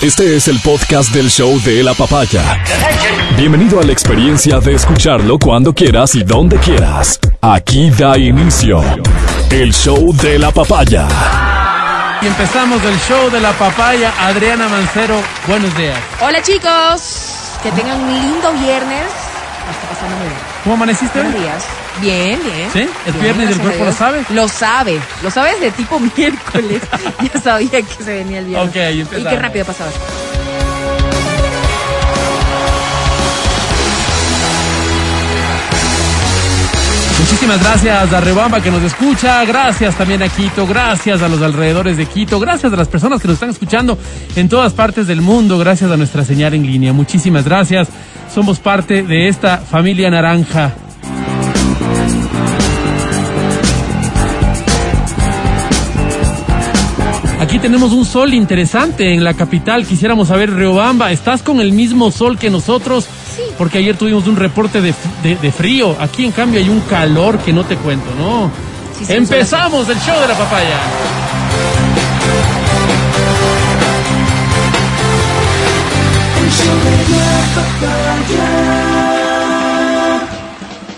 Este es el podcast del show de la papaya. Bienvenido a la experiencia de escucharlo cuando quieras y donde quieras. Aquí da inicio el show de la papaya. Y empezamos el show de la papaya. Adriana Mancero, buenos días. Hola chicos, que tengan un lindo viernes. Está pasando muy bien. ¿Cómo amaneciste? Buenos días. Bien, bien. ¿Sí? ¿Es Bien, viernes el a cuerpo lo sabe? Lo sabe. Lo sabe desde tipo miércoles. ya sabía que se venía el viernes. Ok, ahí Y empezamos. qué rápido pasaba. Muchísimas gracias a Rebamba que nos escucha, gracias también a Quito, gracias a los alrededores de Quito, gracias a las personas que nos están escuchando en todas partes del mundo, gracias a nuestra señal en línea. Muchísimas gracias. Somos parte de esta familia naranja. Aquí tenemos un sol interesante en la capital. Quisiéramos saber, Riobamba, ¿estás con el mismo sol que nosotros? Sí. Porque ayer tuvimos un reporte de, de- de frío. Aquí, en cambio, hay un calor que no te cuento, ¿no? Sí, sí, Empezamos el show de la papaya.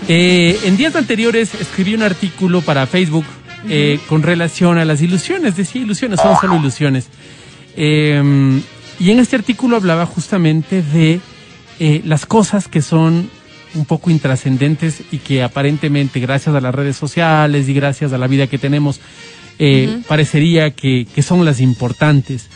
Eh, en días anteriores escribí un artículo para Facebook eh, con relación a las ilusiones. Decía ilusiones, son solo ilusiones. Eh, y en este artículo hablaba justamente de eh, las cosas que son un poco intrascendentes y que aparentemente gracias a las redes sociales y gracias a la vida que tenemos eh, parecería que, que son las importantes.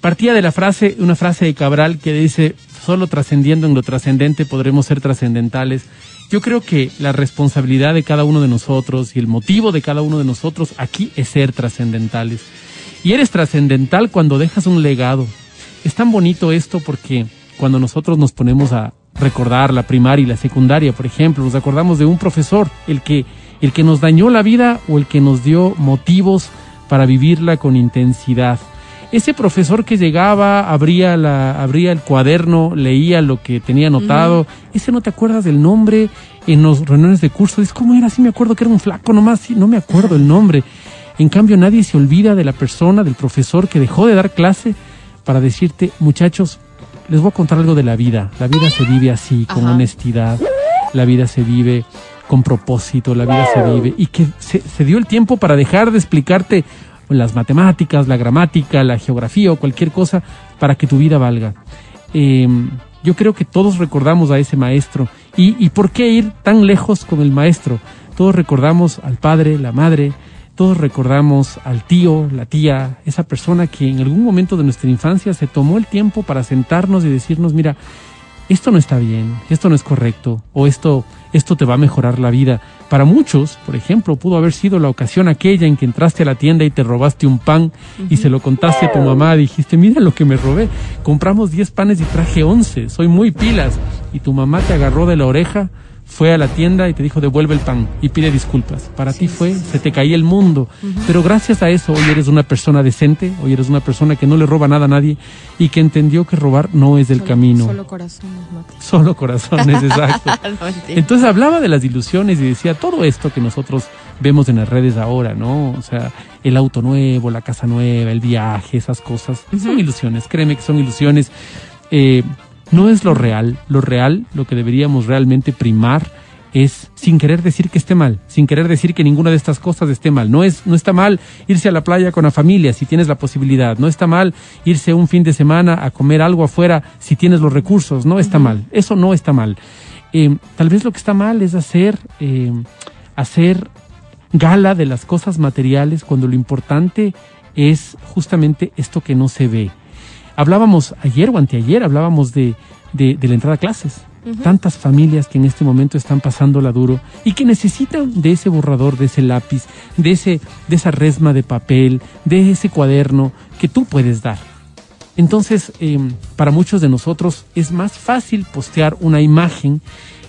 Partía de la frase, una frase de Cabral que dice, solo trascendiendo en lo trascendente podremos ser trascendentales. Yo creo que la responsabilidad de cada uno de nosotros y el motivo de cada uno de nosotros aquí es ser trascendentales. Y eres trascendental cuando dejas un legado. Es tan bonito esto porque cuando nosotros nos ponemos a recordar la primaria y la secundaria, por ejemplo, nos acordamos de un profesor, el que, el que nos dañó la vida o el que nos dio motivos para vivirla con intensidad. Ese profesor que llegaba, abría, la, abría el cuaderno, leía lo que tenía anotado, ese no te acuerdas del nombre en los reuniones de curso, dices, ¿cómo era? Sí me acuerdo que era un flaco nomás, sí, no me acuerdo el nombre. En cambio, nadie se olvida de la persona, del profesor que dejó de dar clase para decirte, muchachos, les voy a contar algo de la vida. La vida se vive así, con Ajá. honestidad. La vida se vive con propósito, la vida se vive. Y que se, se dio el tiempo para dejar de explicarte las matemáticas, la gramática, la geografía o cualquier cosa para que tu vida valga. Eh, yo creo que todos recordamos a ese maestro. ¿Y, ¿Y por qué ir tan lejos con el maestro? Todos recordamos al padre, la madre, todos recordamos al tío, la tía, esa persona que en algún momento de nuestra infancia se tomó el tiempo para sentarnos y decirnos, mira, esto no está bien, esto no es correcto, o esto, esto te va a mejorar la vida. Para muchos, por ejemplo, pudo haber sido la ocasión aquella en que entraste a la tienda y te robaste un pan y se lo contaste a tu mamá, dijiste, mira lo que me robé, compramos 10 panes y traje 11, soy muy pilas. Y tu mamá te agarró de la oreja, fue a la tienda y te dijo, devuelve el pan y pide disculpas. Para ti fue, se te caía el mundo. Pero gracias a eso, hoy eres una persona decente, hoy eres una persona que no le roba nada a nadie y que entendió que robar no es el camino. Solo corazones, Mati. Solo corazones, exacto. No. Entonces hablaba de las ilusiones y decía todo esto que nosotros vemos en las redes ahora, ¿no? O sea, el auto nuevo, la casa nueva, el viaje, esas cosas. Son ilusiones, créeme que son ilusiones. Eh, no es lo real. Lo real, lo que deberíamos realmente primar es sin querer decir que esté mal, sin querer decir que ninguna de estas cosas esté mal. No es, no está mal irse a la playa con la familia si tienes la posibilidad. No está mal irse un fin de semana a comer algo afuera si tienes los recursos. No está mal. Eso no está mal. Eh, tal vez lo que está mal es hacer, eh, hacer gala de las cosas materiales cuando lo importante es justamente esto que no se ve. Hablábamos ayer o anteayer, hablábamos de, de, de la entrada a clases. Tantas familias que en este momento están pasándola duro y que necesitan de ese borrador, de ese lápiz, de, ese, de esa resma de papel, de ese cuaderno que tú puedes dar. Entonces, eh, para muchos de nosotros es más fácil postear una imagen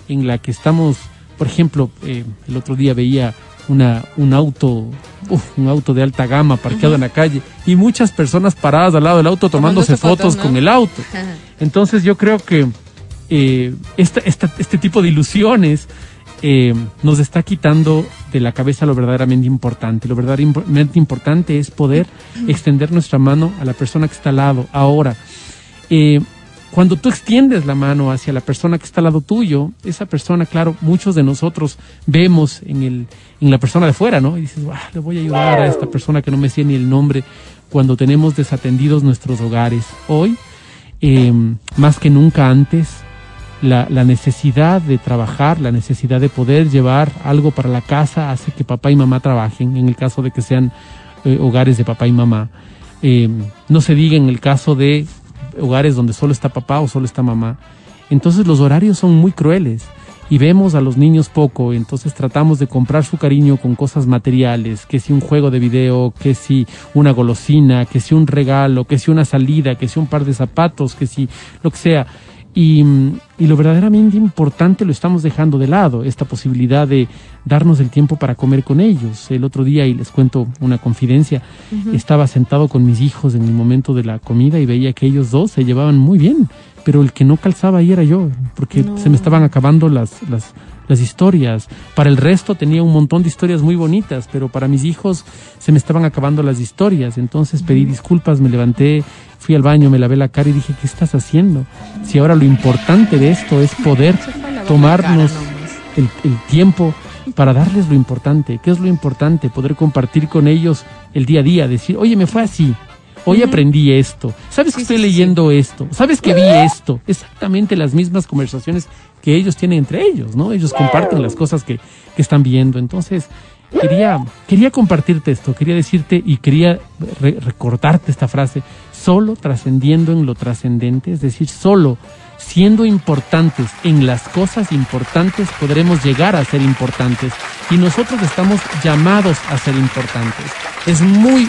en la que estamos, por ejemplo, eh, el otro día veía una, un auto, uf, un auto de alta gama parqueado en la calle y muchas personas paradas al lado del auto tomándose fotos fotos, ¿no? con el auto. Entonces yo creo que eh, esta- esta- este tipo de ilusiones eh, nos está quitando de la cabeza lo verdaderamente importante. Lo verdaderamente importante es poder extender nuestra mano a la persona que está al lado. Ahora, eh, cuando tú extiendes la mano hacia la persona que está al lado tuyo, esa persona, claro, muchos de nosotros vemos en, el, en la persona de fuera, ¿no? Y dices, "Ah, le voy a ayudar a esta persona que no me sé ni el nombre cuando tenemos desatendidos nuestros hogares. Hoy, eh, más que nunca antes, la, la necesidad de trabajar, la necesidad de poder llevar algo para la casa hace que papá y mamá trabajen, en el caso de que sean eh, hogares de papá y mamá. Eh, no se diga en el caso de hogares donde solo está papá o solo está mamá. Entonces los horarios son muy crueles y vemos a los niños poco, entonces tratamos de comprar su cariño con cosas materiales, que si un juego de video, que si una golosina, que si un regalo, que si una salida, que si un par de zapatos, que si lo que sea. Y, y, lo verdaderamente importante lo estamos dejando de lado, esta posibilidad de darnos el tiempo para comer con ellos. El otro día, y les cuento una confidencia, uh -huh. estaba sentado con mis hijos en el momento de la comida y veía que ellos dos se llevaban muy bien, pero el que no calzaba ahí era yo, porque no. se me estaban acabando las, las, las historias. Para el resto tenía un montón de historias muy bonitas, pero para mis hijos se me estaban acabando las historias. Entonces pedí disculpas, me levanté, fui al baño, me lavé la cara y dije, ¿qué estás haciendo? Si ahora lo importante de esto es poder tomarnos el, el tiempo para darles lo importante. ¿Qué es lo importante? Poder compartir con ellos el día a día, decir, oye, me fue así. Hoy aprendí esto. ¿Sabes que estoy leyendo esto? ¿Sabes que vi esto? Exactamente las mismas conversaciones que ellos tienen entre ellos, ¿no? Ellos comparten las cosas que, que están viendo. Entonces, quería, quería compartirte esto, quería decirte y quería re recordarte esta frase, solo trascendiendo en lo trascendente, es decir, solo siendo importantes en las cosas importantes podremos llegar a ser importantes y nosotros estamos llamados a ser importantes. Es muy,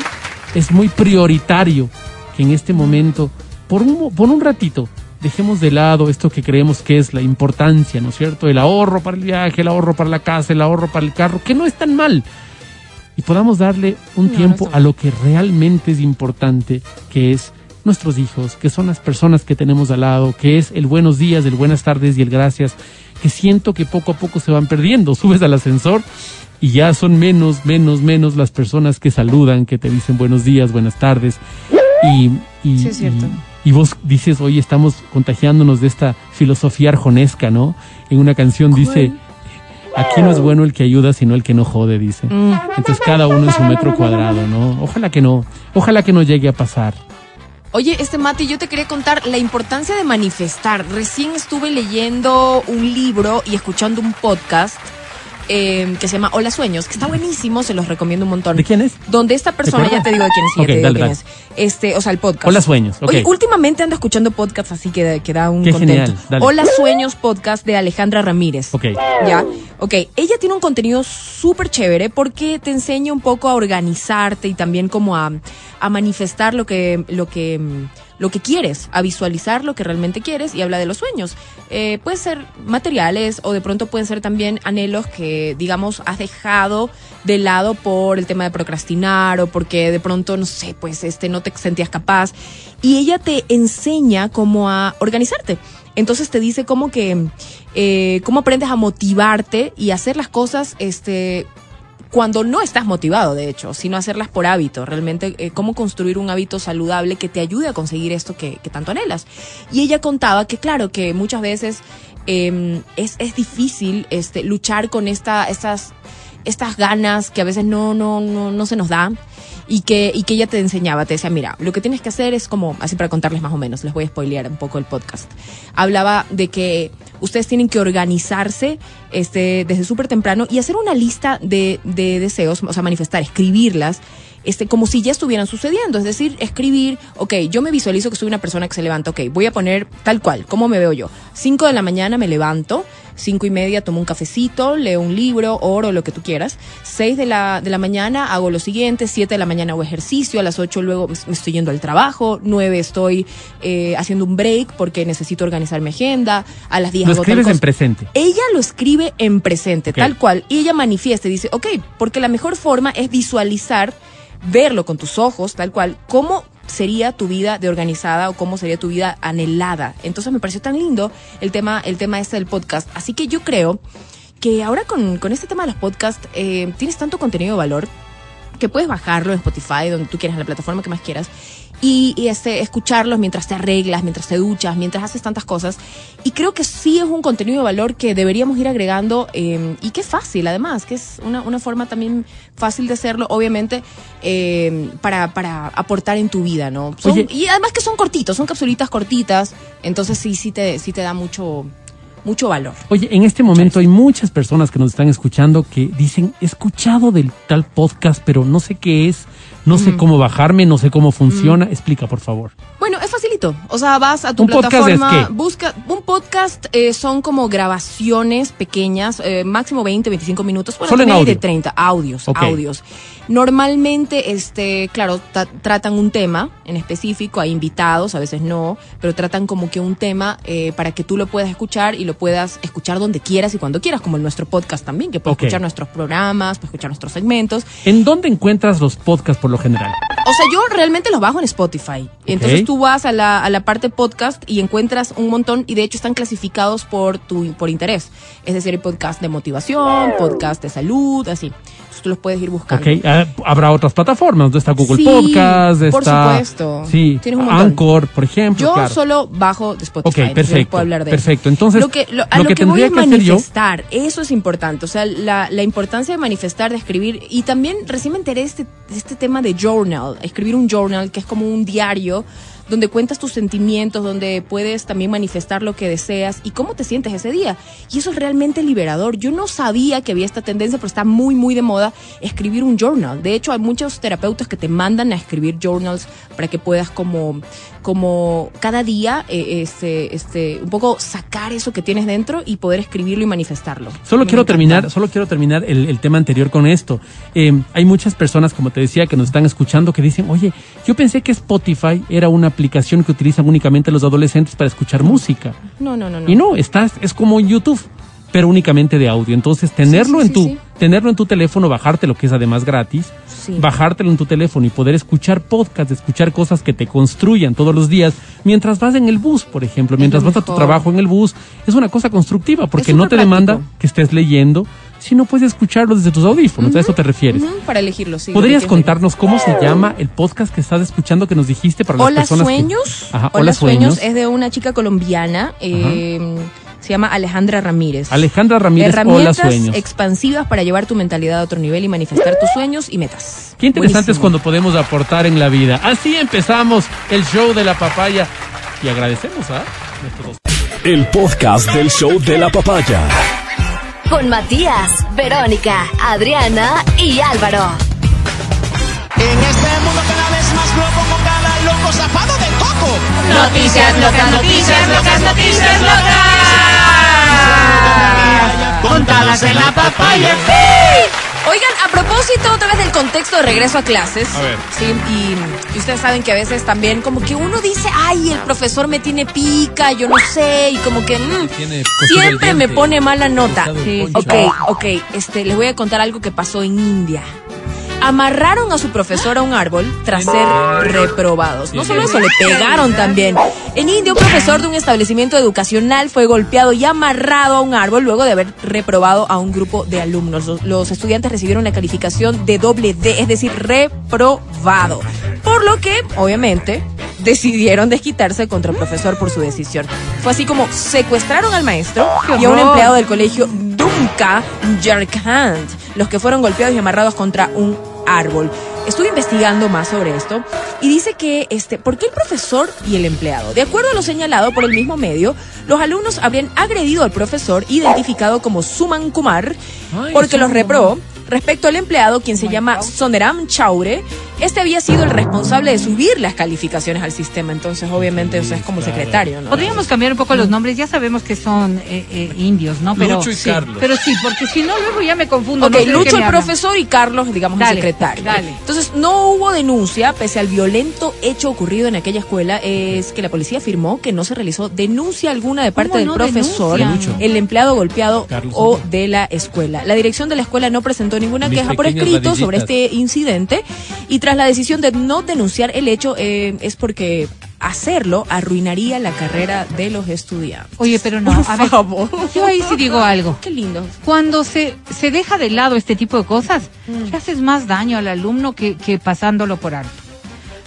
es muy prioritario que en este momento, por un, por un ratito, dejemos de lado esto que creemos que es la importancia, ¿no es cierto? El ahorro para el viaje, el ahorro para la casa, el ahorro para el carro, que no es tan mal. Y podamos darle un no, tiempo no a lo que realmente es importante, que es nuestros hijos, que son las personas que tenemos al lado, que es el buenos días, el buenas tardes y el gracias, que siento que poco a poco se van perdiendo. Subes al ascensor y ya son menos, menos, menos las personas que saludan, que te dicen buenos días, buenas tardes. Y, y, sí, es cierto. y, y vos dices, hoy estamos contagiándonos de esta filosofía arjonesca, ¿no? En una canción dice, aquí no es bueno el que ayuda, sino el que no jode, dice. Mm. Entonces cada uno en su metro cuadrado, ¿no? Ojalá que no, ojalá que no llegue a pasar. Oye, este Mati, yo te quería contar la importancia de manifestar. Recién estuve leyendo un libro y escuchando un podcast eh, que se llama Hola Sueños, que está buenísimo, se los recomiendo un montón. ¿De quién es? Donde esta persona, ya te digo de quién es, okay, te dale, digo dale. quién es. Este, o sea, el podcast. Hola Sueños, ok. Oye, últimamente ando escuchando podcasts así que, que da un Qué contento. genial. Hola Sueños podcast de Alejandra Ramírez. Ok. Ya, ok. Ella tiene un contenido súper chévere porque te enseña un poco a organizarte y también como a, a manifestar lo que, lo que, lo que quieres, a visualizar lo que realmente quieres y habla de los sueños. Eh, pueden ser materiales o de pronto pueden ser también anhelos que, digamos, has dejado de lado por el tema de procrastinar o porque de pronto, no sé, pues este, no te sentías capaz. Y ella te enseña cómo a organizarte. Entonces te dice como que, eh, cómo aprendes a motivarte y hacer las cosas, este, cuando no estás motivado, de hecho, sino hacerlas por hábito, realmente eh, cómo construir un hábito saludable que te ayude a conseguir esto que, tanto anhelas. Y ella contaba que, claro, que muchas veces eh, es, es difícil este, luchar con esta, estas, estas ganas que a veces no, no, no, no se nos dan y que, y que ella te enseñaba, te decía, mira, lo que tienes que hacer es como, así para contarles más o menos, les voy a spoilear un poco el podcast. Hablaba de que ustedes tienen que organizarse este, desde súper temprano y hacer una lista de, de deseos, o sea, manifestar, escribirlas, este, como si ya estuvieran sucediendo. Es decir, escribir, ok, yo me visualizo que soy una persona que se levanta, ok, voy a poner tal cual, ¿cómo me veo yo? Cinco de la mañana me levanto, cinco y media tomo un cafecito, leo un libro, oro, lo que tú quieras. Seis de la, de la mañana hago lo siguiente, siete de la mañana hago ejercicio, a las ocho luego me estoy yendo al trabajo, nueve estoy eh, haciendo un break porque necesito organizar mi agenda, a las diez Lo hago tal escribes en presente. Ella lo escribe en presente, tal cual, y ella manifiesta y dice, ok, porque la mejor forma es visualizar, verlo con tus ojos, tal cual, cómo sería tu vida de organizada o cómo sería tu vida anhelada. Entonces me pareció tan lindo el tema, el tema este del podcast. Así que yo creo que ahora con, con este tema de los podcasts eh, tienes tanto contenido de valor que puedes bajarlo en Spotify, donde tú quieras, en la plataforma que más quieras, y, y, este, escucharlos mientras te arreglas, mientras te duchas, mientras haces tantas cosas. Y creo que sí es un contenido de valor que deberíamos ir agregando eh, y que es fácil además, que es una, una forma también fácil de hacerlo, obviamente, eh, para, para aportar en tu vida, ¿no? Son- y además que son cortitos, son capsulitas cortitas, entonces sí, sí te, sí te da mucho, mucho valor. Oye, en este momento hay muchas personas que nos están escuchando que dicen, he escuchado del tal podcast, pero no sé qué es, no sé cómo bajarme, no sé cómo funciona. Explica, por favor. Bueno, es facilito. O sea, vas a tu ¿Un podcast es plataforma, qué? busca un podcast eh, son como grabaciones pequeñas, eh, máximo 20, 25 minutos, bueno, Solo en audio. de 30 audios, audios. Normalmente este, claro, ta- tratan un tema en específico, hay invitados, a veces no, pero tratan como que un tema eh, para que tú lo puedas escuchar y lo puedas escuchar donde quieras y cuando quieras, como en nuestro podcast también, que puedes escuchar nuestros programas, puedes escuchar nuestros segmentos. ¿En dónde encuentras los podcasts por lo general? O sea, yo realmente los bajo en Spotify. Entonces tú vas a la, a la parte podcast y encuentras un montón y de hecho están clasificados por tu por interés. Es decir, hay podcast de motivación, podcast de salud, así. Entonces tú los puedes ir buscando. Ok, ah, habrá otras plataformas, ¿no? está Google Sí, Podcast, por está supuesto. sí, Tienes un. Anchor, por ejemplo, Yo claro. solo bajo de Spotify. Ok, perfecto, puedo hablar de perfecto. Entonces, lo que, lo- a lo lo, que que, voy tendría es que hacer yo- manifestar, eso es importante. O sea, la, la importancia de manifestar, de escribir. Y también recién me enteré de este, de este tema de journal, escribir un journal, que es como un diario donde cuentas tus sentimientos, donde puedes también manifestar lo que deseas y cómo te sientes ese día. Y eso es realmente liberador. Yo no sabía que había esta tendencia, pero está muy, muy de moda escribir un journal. De hecho, hay muchos terapeutas que te mandan a escribir journals para que puedas como, como cada día, eh, este, este, un poco sacar eso que tienes dentro y poder escribirlo y manifestarlo. Solo Me quiero terminar, solo quiero terminar el, el tema anterior con esto. Eh, hay muchas personas, como te decía, que nos están escuchando que dicen, oye, yo pensé que Spotify era una aplicación que utilizan únicamente los adolescentes para escuchar música. No, no, no, no. Y no, estás, es como YouTube, pero únicamente de audio. Entonces, tenerlo sí, en tu, sí. tenerlo en tu teléfono, bajarte lo que es además gratis, bajártelo en tu teléfono y poder escuchar podcasts, escuchar cosas que te construyan todos los días, mientras vas en el bus, por ejemplo, mientras vas a tu trabajo en el bus, es una cosa constructiva, porque no te demanda que estés leyendo, sino puedes escucharlo desde tus audífonos, a eso te refieres. Para elegirlo, sí. ¿Podrías que contarnos cómo se llama el podcast que estás escuchando que nos dijiste para las Hola personas que- Sueños. Ajá, Hola, Sueños. es de una chica colombiana. eh, se llama Alejandra Ramírez. Alejandra Ramírez, Hola Herramientas Sueños. expansivas para llevar tu mentalidad a otro nivel y manifestar tus sueños y metas. Qué interesante es Buenísimo. cuando podemos aportar en la vida. Así empezamos el show de la papaya y agradecemos a nuestros El podcast del show de la papaya. Con Matías, Verónica, Adriana y Álvaro. En este mundo cada vez más loco con cada loco zapado de coco. Noticias locas, noticias locas, noticias locas. Contadas en la papaya. Oigan, a propósito otra vez del contexto de regreso a clases. A ver. Sí, y, y ustedes saben que a veces también como que uno dice, ay, el profesor me tiene pica, yo no sé, y como que mm, siempre me pone mala nota. Sí. Ok, ok, este, les voy a contar algo que pasó en India. Amarraron a su profesor a un árbol tras ser reprobados. No solo eso, le pegaron también. En India, un profesor de un establecimiento educacional fue golpeado y amarrado a un árbol luego de haber reprobado a un grupo de alumnos. Los, los estudiantes recibieron la calificación de doble D, es decir, reprobado. Por lo que, obviamente, decidieron desquitarse contra el profesor por su decisión. Fue así como secuestraron al maestro y a un empleado del colegio Dumka Jharkhand, los que fueron golpeados y amarrados contra un árbol. Estuve investigando más sobre esto y dice que, este, ¿por qué el profesor y el empleado? De acuerdo a lo señalado por el mismo medio, los alumnos habrían agredido al profesor identificado como Suman Kumar porque los reprobó. Respecto al empleado, quien se llama Soneram Chaure, este había sido el responsable de subir las calificaciones al sistema. Entonces, obviamente, o sea, es como secretario, ¿no? Podríamos cambiar un poco los nombres, ya sabemos que son eh, eh, indios, ¿no? Pero, Lucho y sí, Carlos. Pero sí, porque si no, luego ya me confundo. Ok, no sé Lucho el profesor y Carlos, digamos, Dale, el secretario. dale. Entonces, no hubo denuncia, pese al violento hecho ocurrido en aquella escuela, es que la policía afirmó que no se realizó denuncia alguna de parte ¿Cómo del no profesor, denuncian? el empleado golpeado Carlos o de la escuela. La dirección de la escuela no presentó ninguna Mis queja por escrito sobre este incidente y tras la decisión de no denunciar el hecho eh, es porque hacerlo arruinaría la carrera de los estudiantes. Oye, pero no, Por a ver, favor. yo ahí sí digo algo. Qué lindo. Cuando se, se deja de lado este tipo de cosas, Mm. le haces más daño al alumno que, que pasándolo por alto.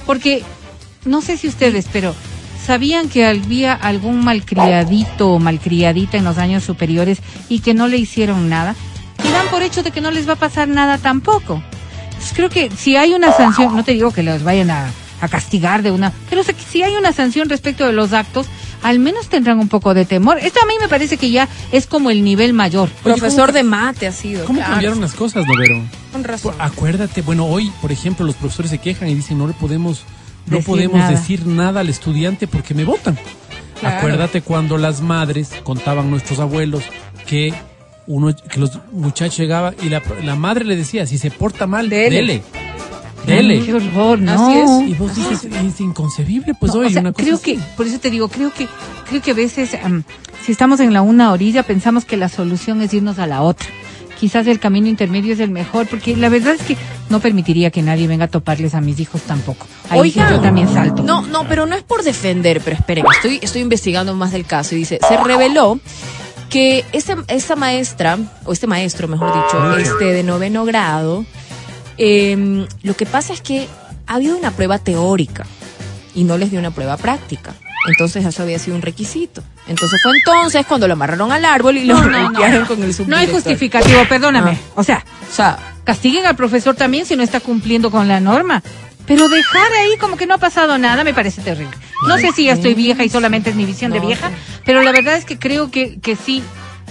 Porque no sé si ustedes, pero ¿sabían que había algún malcriadito o malcriadita en los años superiores y que no le hicieron nada? Y dan por hecho de que no les va a pasar nada tampoco. Entonces creo que si hay una sanción, no te digo que los vayan a, a castigar de una, pero que si hay una sanción respecto de los actos, al menos tendrán un poco de temor. Esto a mí me parece que ya es como el nivel mayor. Profesor de mate ha sido. ¿Cómo claro. cambiaron las cosas, Novero? Con razón. Por- Acuérdate, bueno, hoy, por ejemplo, los profesores se quejan y dicen, no le podemos, no Decir podemos nada. decir nada al estudiante porque me votan. Claro. Acuérdate cuando las madres contaban nuestros abuelos que uno, que los muchachos llegaban y la, la madre le decía, si se porta mal, Dele. dele. Dele. Qué horror, ¿no? Así es. Y vos dices, es inconcebible, pues No, hoy o sea, una cosa creo así. que, por eso te digo, creo que, creo que a veces, si estamos en la una orilla, pensamos que la solución es irnos a la otra. Quizás el camino intermedio es el mejor, porque la verdad es que no permitiría que nadie venga a toparles a mis hijos tampoco. Ahí sí Oigan, yo también salto. No, no, pero no es por defender, pero esperen, estoy, estoy investigando más del caso y dice, se reveló que ese, esa maestra, o este maestro, mejor dicho, este de noveno grado, em, lo que pasa es que ha habido una prueba teórica y no les dio una prueba práctica. Entonces eso había sido un requisito. Entonces fue entonces cuando lo amarraron al árbol y lo No, no, no. golpearon con el No hay justificativo, perdóname. Ah. O sea, O sea, castiguen al profesor también si no está cumpliendo con la norma. Pero dejar ahí como que no ha pasado nada me parece terrible. No sé si ya estoy vieja y solamente es mi visión de vieja, pero la verdad es que creo que, que sí,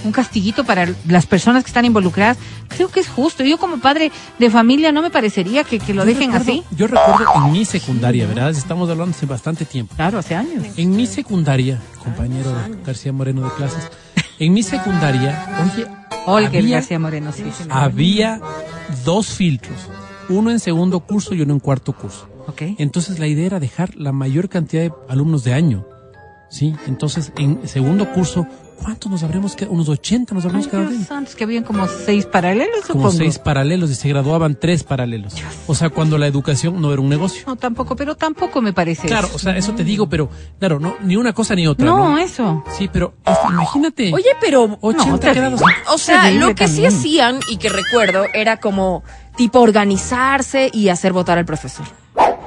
un castiguito para las personas que están involucradas, creo que es justo. Yo como padre de familia no me parecería que, que lo Yo dejen recuerdo- así. Yo recuerdo en mi secundaria, ¿verdad? Estamos hablando hace bastante tiempo. Claro, hace años. En mi secundaria, compañero García Moreno de clases, en mi secundaria, oye, Olga había, García Moreno, sí. sí. había dos filtros, uno en segundo curso y uno en cuarto curso. Ok. Entonces la idea era dejar la mayor cantidad de alumnos de año, ¿sí? Entonces en segundo curso, ¿cuántos nos habremos quedado? Unos 80 nos habremos Ay, quedado Dios que habían como seis paralelos, como supongo. seis paralelos y se graduaban tres paralelos. O sea, cuando la educación no era un negocio. No, tampoco, pero tampoco me parece Claro, eso. o sea, eso te digo, pero claro, no, ni una cosa ni otra. No, No, eso. Sí, pero este, imagínate. oye, pero 80 no, quedados. O sea, Terrible lo que sí también. hacían y que recuerdo era como tipo organizarse y hacer votar al profesor.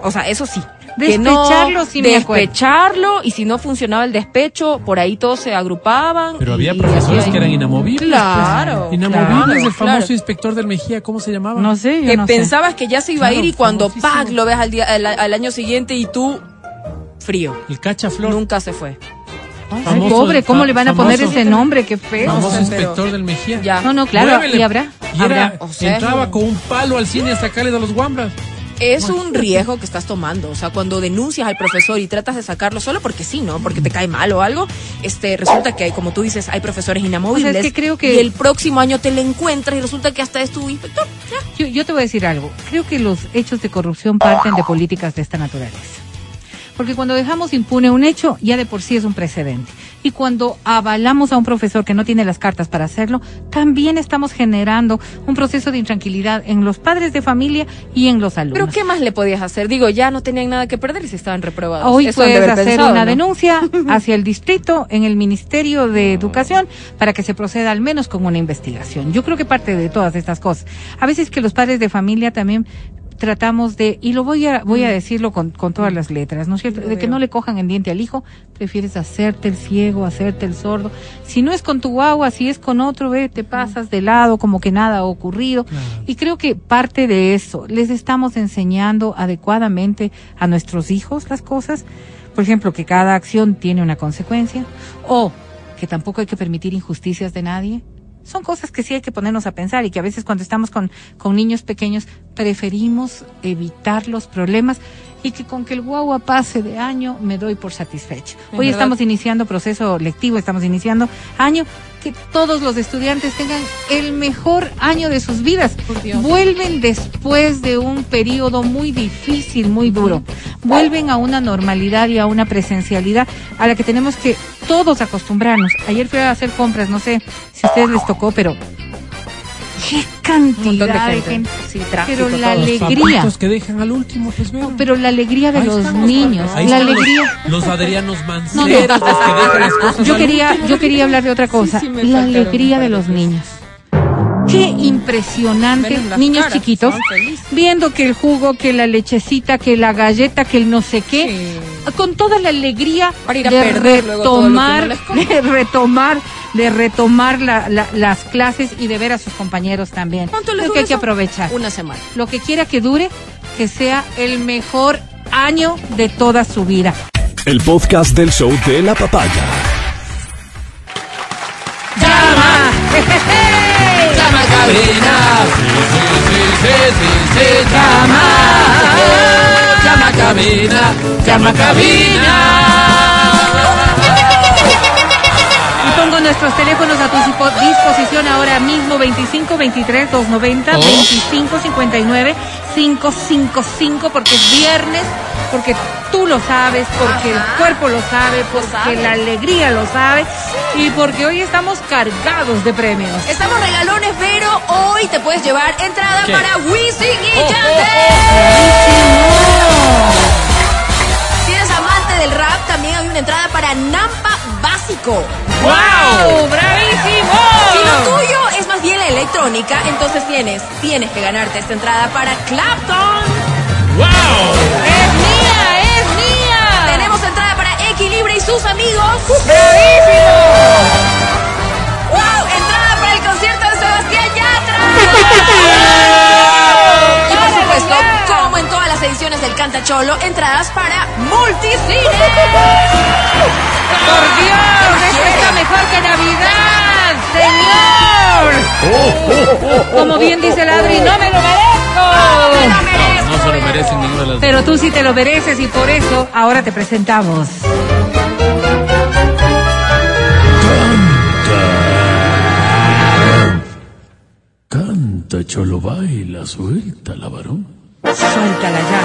O sea, eso sí. Que no- Despecharlo, sí me. Despecharlo y si no funcionaba el despecho, por ahí todos se agrupaban. Pero y- había profesores que eran inamovibles. Claro, pues. Inamovibles, claro, el famoso claro. inspector del Mejía, ¿cómo se llamaba? No sé, yo Que no sé. pensabas que ya se iba Claro, a ir y cuando. ¡pac! lo ves al, día, al, al año siguiente y tú frío. El cachaflor. Nunca se fue. Ay, Famoso- pobre, ¿cómo le van a poner famoso- ese nombre? Qué feo. famoso sé, pero- inspector del Mejía. Ya. No, no, claro, Muévele. y habrá. Y era- habrá. O sea, entraba con un palo al cine a sacarles a los guambras. Es un riesgo que estás tomando. O sea, cuando denuncias al profesor y tratas de sacarlo solo porque sí, ¿no? Porque te cae mal o algo, este, resulta que hay, como tú dices, hay profesores inamovibles. O sea, es que creo que- Y el próximo año te lo encuentras y resulta que hasta es tu inspector. Yo, yo te voy a decir algo. Creo que los hechos de corrupción parten de políticas de esta naturaleza. Porque cuando dejamos impune un hecho, ya de por sí es un precedente. Y cuando avalamos a un profesor que no tiene las cartas para hacerlo, también estamos generando un proceso de intranquilidad en los padres de familia y en los alumnos. Pero ¿qué más le podías hacer? Digo, ya no tenían nada que perder y se estaban reprobados. Hoy Eso puedes hacer pensado, una ¿no? denuncia hacia el distrito en el Ministerio de Educación para que se proceda al menos con una investigación. Yo creo que parte de todas estas cosas. A veces que los padres de familia también tratamos de, y lo voy a, voy a decirlo con, con todas las letras, ¿no es cierto? De que no le cojan el diente al hijo, prefieres hacerte el ciego, hacerte el sordo. Si no es con tu guagua, si es con otro, ve, te pasas de lado como que nada ha ocurrido. Y creo que parte de eso, les estamos enseñando adecuadamente a nuestros hijos las cosas. Por ejemplo, que cada acción tiene una consecuencia. O que tampoco hay que permitir injusticias de nadie. Son cosas que sí hay que ponernos a pensar y que a veces cuando estamos con, con niños pequeños preferimos evitar los problemas y que con que el guagua pase de año me doy por satisfecho. Es Hoy verdad. estamos iniciando proceso lectivo, estamos iniciando año, que todos los estudiantes tengan el mejor año de sus vidas. Vuelven después de un periodo muy difícil, muy duro. Vuelven a una normalidad y a una presencialidad a la que tenemos que todos acostumbrarnos. Ayer fui a hacer compras, no sé si a ustedes les tocó, pero qué de cantidad de gente. Sí, tráfico, Pero la. Los alegría. papitos que dejan al último, pues. No, pero la alegría de Ahí los están los niños. Ahí la están los- alegría. Los, Adrianos No, Manceros, no. los que dejan las cosas Yo quería, yo quería hablar de otra cosa. sí la alegría de los niños. Qué impresionante, niños caras, chiquitos, viendo que el jugo, que la lechecita, que la galleta, que el no sé qué, con toda la alegría Para ir a de perder luego todo lo que retomar, no de retomar, de retomar la- la- las clases y de ver a sus compañeros también. ¿Cuánto les Creo que hay que aprovechar. Una semana. Lo que quiera que dure, que sea el mejor año de toda su vida. El podcast del show de la papaya. ¡Llama! Llama cabina. ¡Llama! Llama cabina. Llama Y pongo nuestros teléfonos a tu dispo- disposición ahora mismo 25 23 290 Oh. 25 59 555 porque es viernes, porque tú lo sabes, porque el cuerpo lo sabe, porque sabe. la alegría lo sabe y porque hoy estamos cargados de premios. Estamos regalones, pero hoy te puedes llevar entrada ¿Qué? para Wisin y Oh, Yandel. Si eres amante del rap, también hay una entrada para Nampa Básico. ¡Wow! ¡Bravísimo! Si lo tuyo es más bien la electrónica, entonces tienes, tienes que ganarte esta entrada para Clapton. ¡Wow! Sus amigos. ¡Bravísimo! ¡Wow! Entrada para el concierto de Sebastián Yatra. Y por supuesto, como en todas las ediciones del Canta Cholo, entradas para Multicine. ¡Por Dios! ¡Esto está mejor que Navidad! ¡Señor! Como bien dice el Adri, ¡no me lo merezco! No se lo merecen ninguna de las Pero tú sí te lo mereces y por eso ahora te presentamos. Canta, cholo, baila, suelta la varón. Suéltala ya,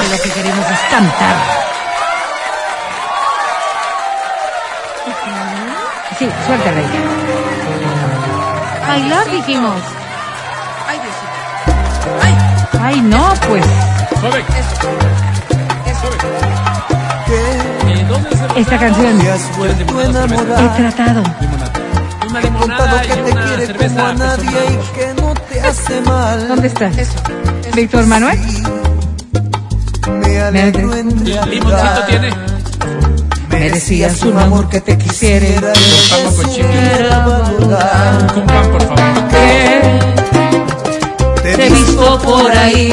que lo que queremos es cantar. Sí, suéltala ya. Bailar dijimos. Ay, Diosito. Ay, Ay, no, pues. Joven. ¿Y dónde se lo Esta canción. He tratado. Una contado limonada que te una quiere cerveza. como a nadie y que no te hace mal. ¿Dónde está? Víctor Manuel. Me alegro en ¿Limoncito realidad. tiene? Merecías un amor que te quisiera. Con pan con chicle. Con pan, por favor. Te Te he visto por ahí.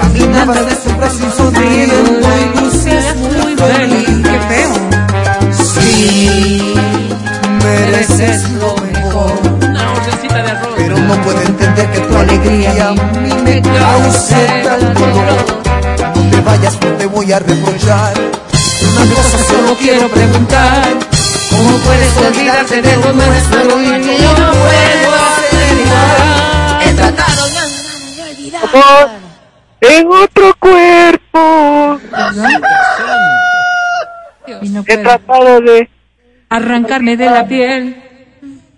Caminabas de su brazo sonriendo y lucías muy feliz. Qué feo. Sí, mereces lo mejor. Una de arroz. Pero no puedo entender que tu alegría a mí me cause tal dolor. No te vayas, no te voy a reprochar. Una cosa solo quiero preguntar. ¿Cómo puedes olvidarte de lo nuestro y que yo no puedo hacer igual? he tratado de olvidar. en otro cuerpo. He tratado de, arrancarme de la piel.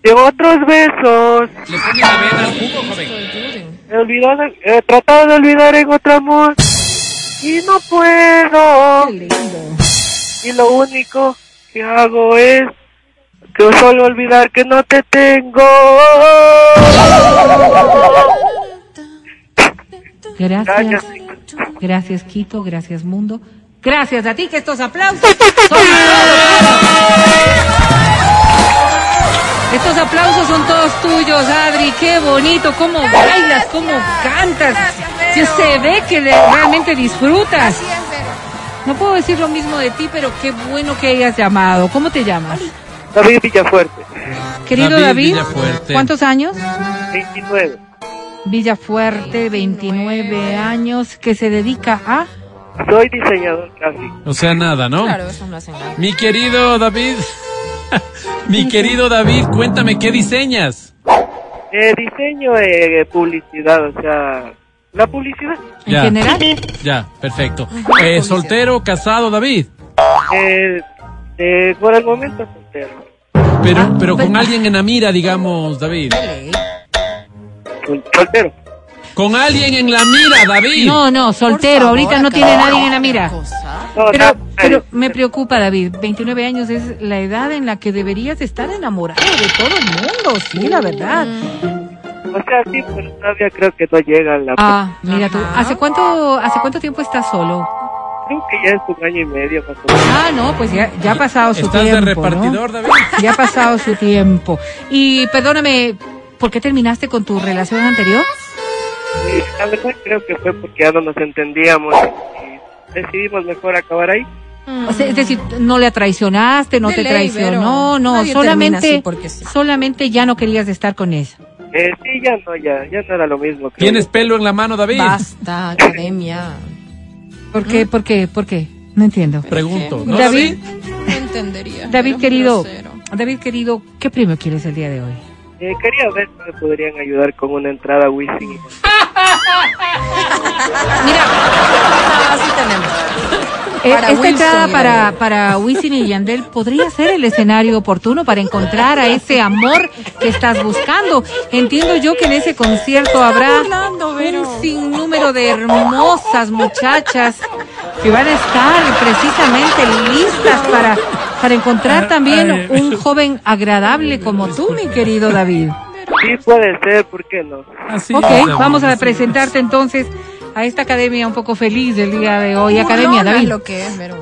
de otros besos. Le pone la vena al jugo, joven. He, olvidado, he tratado de olvidar en otro amor. Y no puedo. Qué lindo. Y lo único que hago es que solo olvidar que no te tengo. Gracias. Gracias. Gracias, Quito. Gracias, mundo. Gracias a ti, que estos aplausos son todos Estos aplausos son todos tuyos, Adri. Qué bonito. Cómo bailas, cómo cantas. Ya se ve que realmente disfrutas. No puedo decir lo mismo de ti, pero qué bueno que hayas llamado. ¿Cómo te llamas? David Villafuerte, Querido David David, Villafuerte. ¿cuántos años? 29. Villafuerte, 29 años, que se dedica a... Soy diseñador gráfico. O sea, nada, ¿no? Claro, eso no hace nada. Mi querido David. Mi querido David, cuéntame, ¿qué diseñas? Eh, diseño eh, publicidad, o sea, la publicidad. En Ya. general, Ya, perfecto. Eh, ¿Soltero, casado, David? Eh, eh, por el momento soltero. Pero, pero con alguien en la mira, digamos, David. Sol- Soltero. Con alguien en la mira, David. No, no, soltero. favor, Ahorita no tiene nadie en la mira. Pero, pero me preocupa, David. 29 años es la edad en la que deberías estar enamorado de todo el mundo. Sí, la verdad. O sea, sí, pero todavía creo que no llega la... Ah, mira tú. ¿Hace cuánto, hace cuánto tiempo estás solo? Creo que ya es un año y medio más o menos. Ah, no, pues ya, ya ha pasado su Estás tiempo. de ¿no? repartidor, David. Ya ha pasado su tiempo. Y perdóname, ¿por qué terminaste con tu relación anterior? Y la verdad creo que fue porque ya no nos entendíamos y decidimos mejor acabar ahí. O sea, es decir, no le traicionaste, no De te ley, traicionó, no, solamente, porque sí. solamente ya no querías estar con ella. Eh, sí, ya no, ya, ya no era lo mismo. creo ¿Tienes pelo en la mano, David? Basta, academia. ¿Por qué? ¿Por qué? ¿Por qué? No entiendo. Pregunto. ¿no, David, No entendería. David querido, grosero. David querido, ¿qué premio quieres el día de hoy? Eh, quería ver si me podrían ayudar con una entrada a Wisin. Mira, Ah, sí tenemos. Eh, Para esta Wilson entrada para, para Wisin y Yandel podría ser el escenario oportuno para encontrar a ese amor que estás buscando. Entiendo yo que en ese concierto habrá un sinnúmero de hermosas muchachas que van a estar precisamente listas para, para encontrar también un joven agradable como tú, mi querido David. Sí, puede ser, ¿por qué no? Así Ok, es, vamos a presentarte entonces a esta academia un poco feliz del día de hoy. Academia, No, David. lo que es, Vero.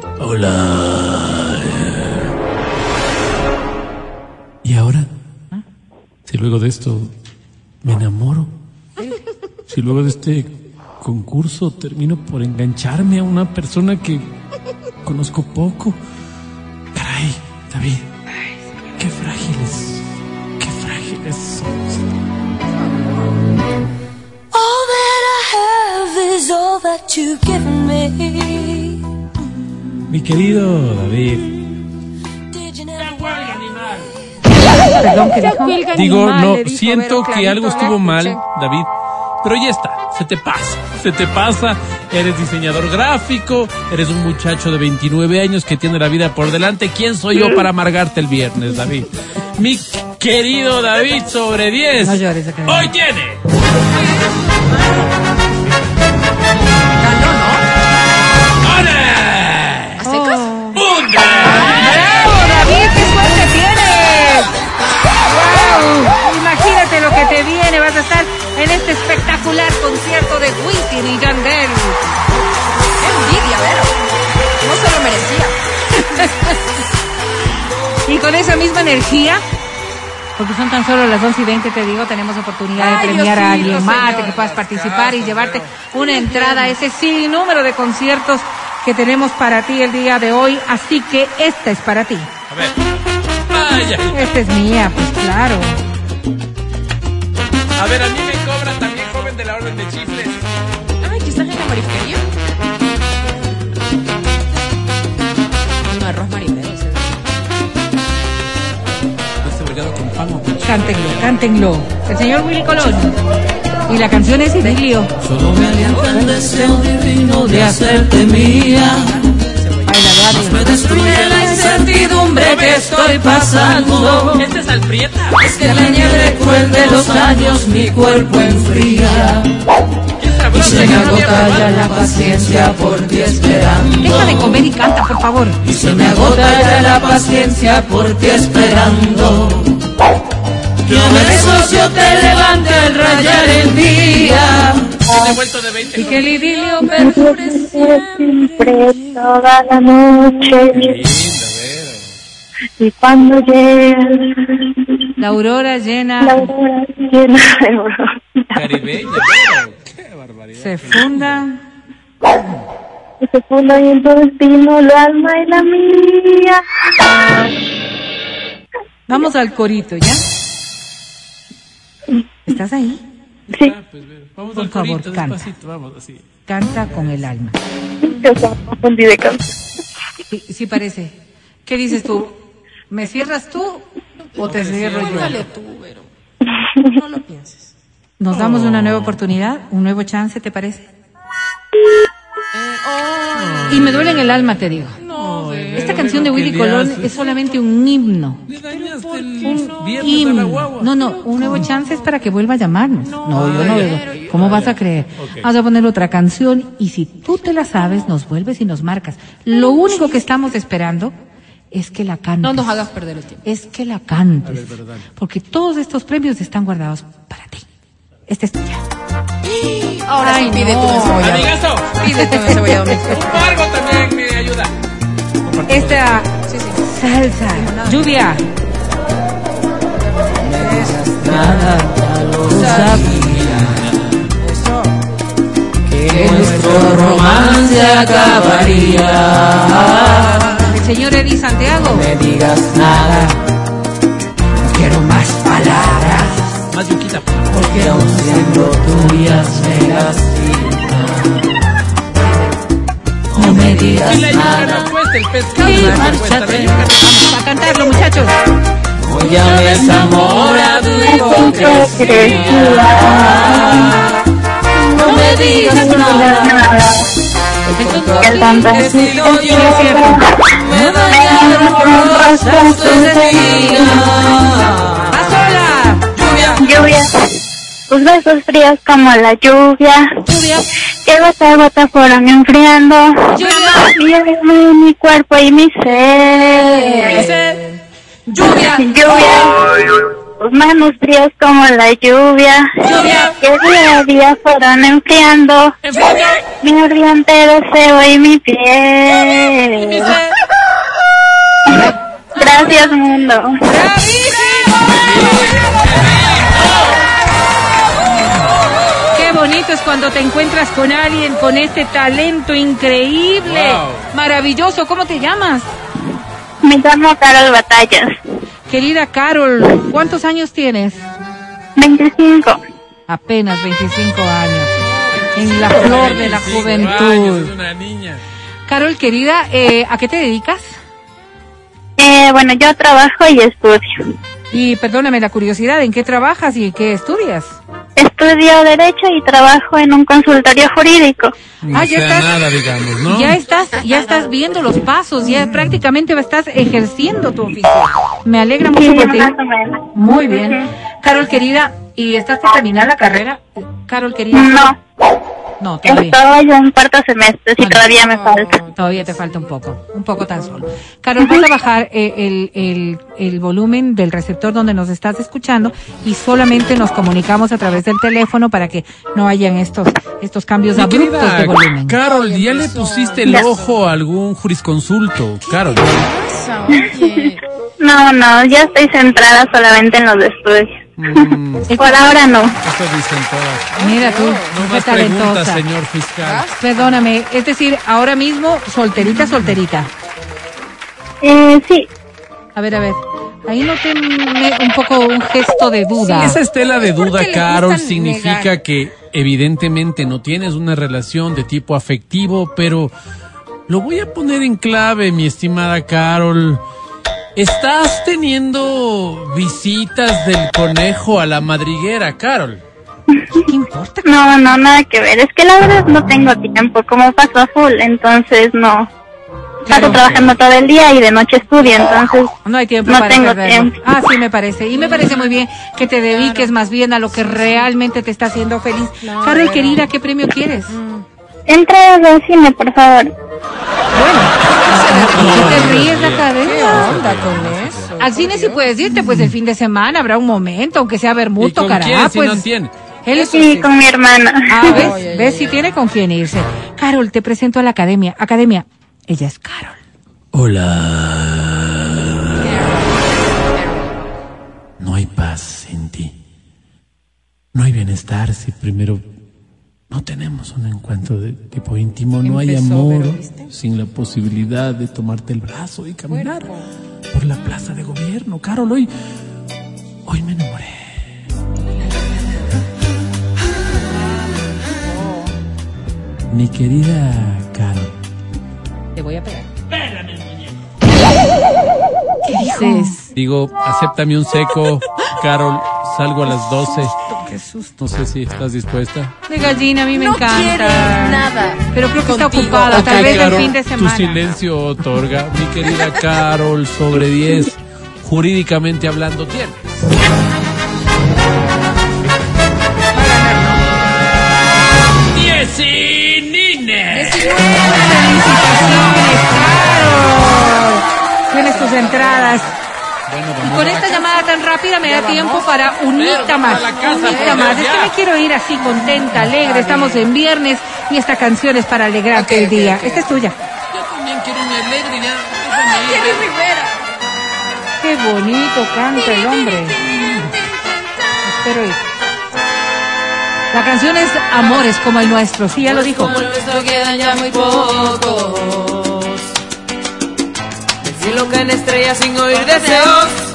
¿Y ahora? Si luego de esto me enamoro. Si luego de este concurso termino por engancharme a una persona que conozco poco. David. Qué frágiles. Qué frágiles somos. All that I have is all that you've given me. Mi querido David. Perdón, ¿qué dijo? Digo, no, siento que algo estuvo mal. David. Pero ya está, se te pasa, se te pasa. Eres diseñador gráfico, eres un muchacho de 29 años que tiene la vida por delante. ¿Quién soy yo para amargarte el viernes, David? Mi querido David sobre 10. No llores, Academia. Hoy tiene. Oh. Misma energía, porque son tan solo las 11 y 20, te digo, tenemos oportunidad de Ay, premiar a alguien más, de que puedas participar y llevarte una entrada a ese sinnúmero de conciertos que tenemos para ti el día de hoy. Así que esta es para ti. A ver. Ay, ay. Esta es mía, pues claro. A ver, a mí me cobra también joven de la orden de chifles. Ay, que estás en la marifería. No, arroz marinero. Cántenlo, cántenlo. El señor Willy Colón. Y la canción es Idilio. Solo me alienta el deseo divino de hacerte mía. Adri. Me destruye la incertidumbre que estoy pasando. Este es Alprieta. Es que la nieve cruel de los años mi cuerpo enfría. Y se me agota ya la paciencia por ti Deja de esperando. comer y canta, por favor. Y se me agota ya la paciencia por ti esperando. Que a besos yo te levante al rayar el día. He devuelto de 20. Y que el idilio perdure siempre toda la noche y cuando llega La aurora llena la hora llena de oro Caribeña. Qué barbaridad. se funda. y se funda y en tu destino lo alma y la mía Vamos al corito, ¿ya? ¿Estás ahí? sí Ah, pues. Vamos Por al favor, corito, canta. despacito, vamos así. Canta con el alma. yo confundí de canción Sí, sí parece. ¿Qué dices tú? ¿Me cierras tú o te cierro yo? Cuélgale tú, Vero. No lo pienses. ¿Nos damos una nueva oportunidad? ¿Un nuevo chance, te parece? Y me duele en el alma, te digo. No, Esta canción de Willy Colón es solamente un himno. Un himno. No, no, un nuevo chance es para que vuelva a llamarnos. No, yo no veo. ¿Cómo vas a creer? Vamos a poner otra canción y si tú te la sabes, nos vuelves y nos marcas. Lo único que estamos esperando es que la cantes. No nos hagas perder el tiempo. Es que la cantes. Porque todos estos premios están guardados para ti. Esta es tuya. Ahora Ay, sí pide no. tu encebollado. Amigazo. Pide tu encebollado. Un barco también me ayuda. Esta salsa, lluvia. Nada, lo sabía. Que nuestro romance acabaría. El señor Eddie Santiago. No me digas nada. Más yuquita. Porque aún siendo tuyas me lastiman. No me digas Y la nada. no cuesta, el pescado Y no cuesta, la márchate. yuca. Vamos a cantarlo, muchachos. Hoy ya me enamora tu hipocresía. No me digas nada. Lluvia, tus besos fríos como la lluvia, Lluvia. que gota a gota fueron enfriando, Lluvia. Lluvia, mi cuerpo y mi ser. Lluvia. Lluvia, tus manos frías como la lluvia, Lluvia. que día a día fueron enfriando, Enfrente. mi ardiente deseo y mi piel. Gracias, mundo. Qué bonito es cuando te encuentras con alguien con este talento increíble. Wow. Maravilloso. ¿Cómo te llamas? Me llamo Carol Batallas, Querida Carol, ¿cuántos años tienes? 25. Apenas 25 años. En la flor de la 25 juventud. años, es una niña. Carol, querida, eh, ¿a qué te dedicas? Eh, bueno, yo trabajo y estudio. Y perdóname la curiosidad, ¿en qué trabajas y en qué estudias? Estudio Derecho y trabajo en un consultorio jurídico. No Ah, ya sea estás- nada, digamos, ¿no? Ya estás, ya estás viendo los pasos, ya prácticamente estás ejerciendo tu oficio. Me alegra mucho Sí, por ti. Muy bien. Carol, querida, ¿y estás por terminar la carrera? Carol, querida. No, No, todavía. estoy en cuarto semestre, no. todavía me falta. Todavía te falta un poco, un poco tan solo. Carol, vas a bajar eh, el, el, el volumen del receptor donde nos estás escuchando y solamente nos comunicamos a través del teléfono para que no hayan estos, estos cambios Mi abruptos querida de volumen. Carol, ¿ya le pusiste el ojo a algún jurisconsulto? Carol. No, no, ya estoy centrada solamente en los estudios. Mm, Por ahora no. esto dicen todas. Mira tú, No qué más preguntas, señor fiscal. Perdóname, es decir, ahora mismo solterita, solterita. Eh, sí, A ver, a ver. Ahí noté un, un poco un gesto de duda. Esa estela de duda, Carol, significa negar. que evidentemente no tienes una relación de tipo afectivo, pero lo voy a poner en clave, mi estimada Carol. ¿Estás teniendo visitas del conejo a la madriguera, Carol? ¿Qué importa? no, no, nada que ver. Es que la verdad no tengo tiempo, como paso a full, entonces no. Paso trabajando todo el día y de noche estudio, entonces No hay tiempo No para tengo perderlo. tiempo. Ah, sí, me parece. Y me parece muy bien que te dediques más bien a lo que realmente te está haciendo feliz. Carol, querida, ¿qué premio quieres? Entra al cine, por favor. ¿Por qué te ríes la ¿Qué cabeza? onda con eso? Al cine sí puedes irte, pues el fin de semana habrá un momento, aunque sea ver ¿Y mucho, con carajo. si pues. no tiene? Él Sí, con mi hermana. Ah, ¿ves? Ay, ay, ¿Ves ay, si tiene con quién irse? Carol, te presento a la academia. Academia, ella es Carol. Hola. No hay paz en ti. No hay bienestar si primero no tenemos un encuentro de tipo íntimo. No hay amor sin la posibilidad de tomarte el brazo y caminar por la plaza de gobierno. Carol, hoy, hoy me enamoré. Mi querida Carol. Te voy a pegar. ¿Qué dices? Digo, acéptame un seco, Carol, salgo a las 12. Qué susto. No sé si estás dispuesta. De gallina a mí me no encanta. quiere nada. Pero creo que está ocupada, tal vez el Carol, fin de semana. Tu silencio otorga. Mi querida Carol, sobre 10, jurídicamente hablando, tienes. ¡Diez y nines! Felicitaciones, Carol. Tienes tus entradas. Bueno, Y con esta tan rápida me da tiempo para unita más. Unita más. Es que ya. me quiero ir así contenta, alegre. Estamos en viernes y esta canción es para alegrarte el día. Esta es tuya. Yo también quiero un alegre, ya. ir. Jenny Rivera. Qué bonito canta el hombre. Espero ir. La canción es Amores como el nuestro. Sí, ya lo dijo. Como el nuestro quedan ya muy pocos. Del cielo caen estrellas sin oír deseos.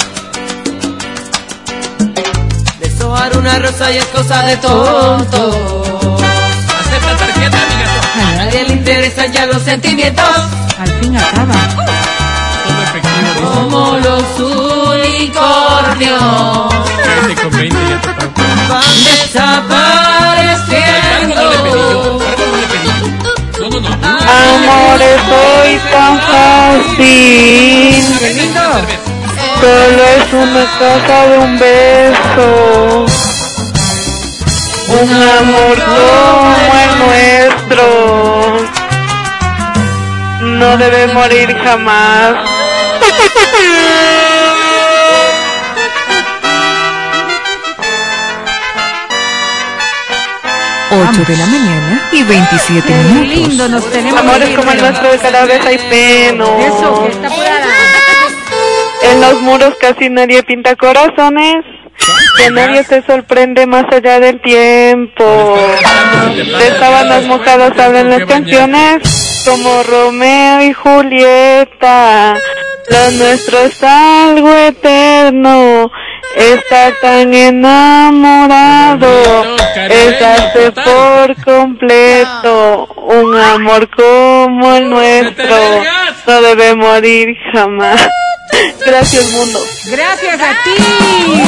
Deshojar una rosa y es cosa de tonto. Acepta tarjeta, amiga. A nadie le interesan ya los sentimientos. Al fin acaba. Efectivo. Como los unicornios con 20 ya te pago. van Cargo no le pedí yo. desapareciendo. Cargo no le pedí yo. No, no, no. Amores, soy tan fácil. Solo es una casa de un beso. Un amor como el nuestro. No debe morir jamás. 8 de la mañana y 27 Qué minutos. lindo nos tenemos. Amores como el nuestro de cada vez hay menos. Eso, que está apurada. En los muros casi nadie pinta corazones. Que nadie se sorprende más allá del tiempo. De sábanas mojadas hablan las canciones como Romeo y Julieta. Lo nuestro es algo eterno. Estar tan enamorado es darse por completo. Un amor como el nuestro no debe morir jamás. Gracias, mundo. Gracias a ti.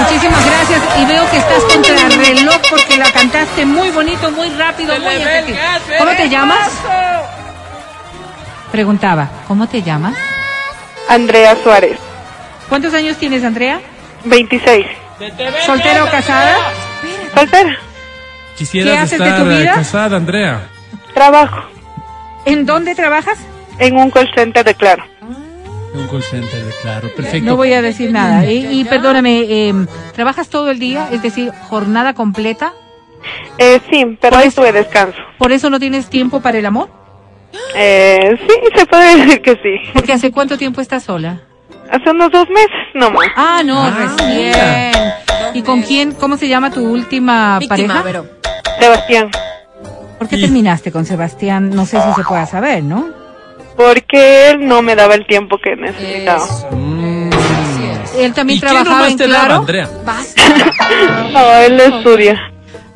Muchísimas gracias. Y veo que estás contra el reloj porque la cantaste muy bonito, muy rápido, muy efectivo. ¿Cómo te llamas? Preguntaba, ¿cómo te llamas? Andrea Suárez, ¿Cuántos años tienes, Andrea? 26. ¿Soltera o casada? Soltera. Quisieras ¿Qué haces de tu vida? casada, Andrea. Trabajo ¿En dónde trabajas? en un call center de Claro. Un call center de claro. Perfecto. No voy a decir nada. Y, y perdóname, eh, ¿trabajas todo el día? Es decir, jornada completa. Eh, sí, pero hoy tuve descanso. ¿Por eso no tienes tiempo para el amor? Eh, sí, se puede decir que sí. Porque hace cuánto tiempo estás sola? Hace unos dos meses, no más. Ah, no, Ah, recién. mira. ¿Y con quién? ¿Cómo se llama tu última Víctima, pareja? Sebastián. ¿Por qué Y- terminaste con Sebastián? No sé si se pueda saber, ¿no? Porque él no me daba el tiempo que necesitaba. Mm. Él también ¿Y qué trabajaba nomás en te daba, Claro. Andrea? Basta. No, él estudia.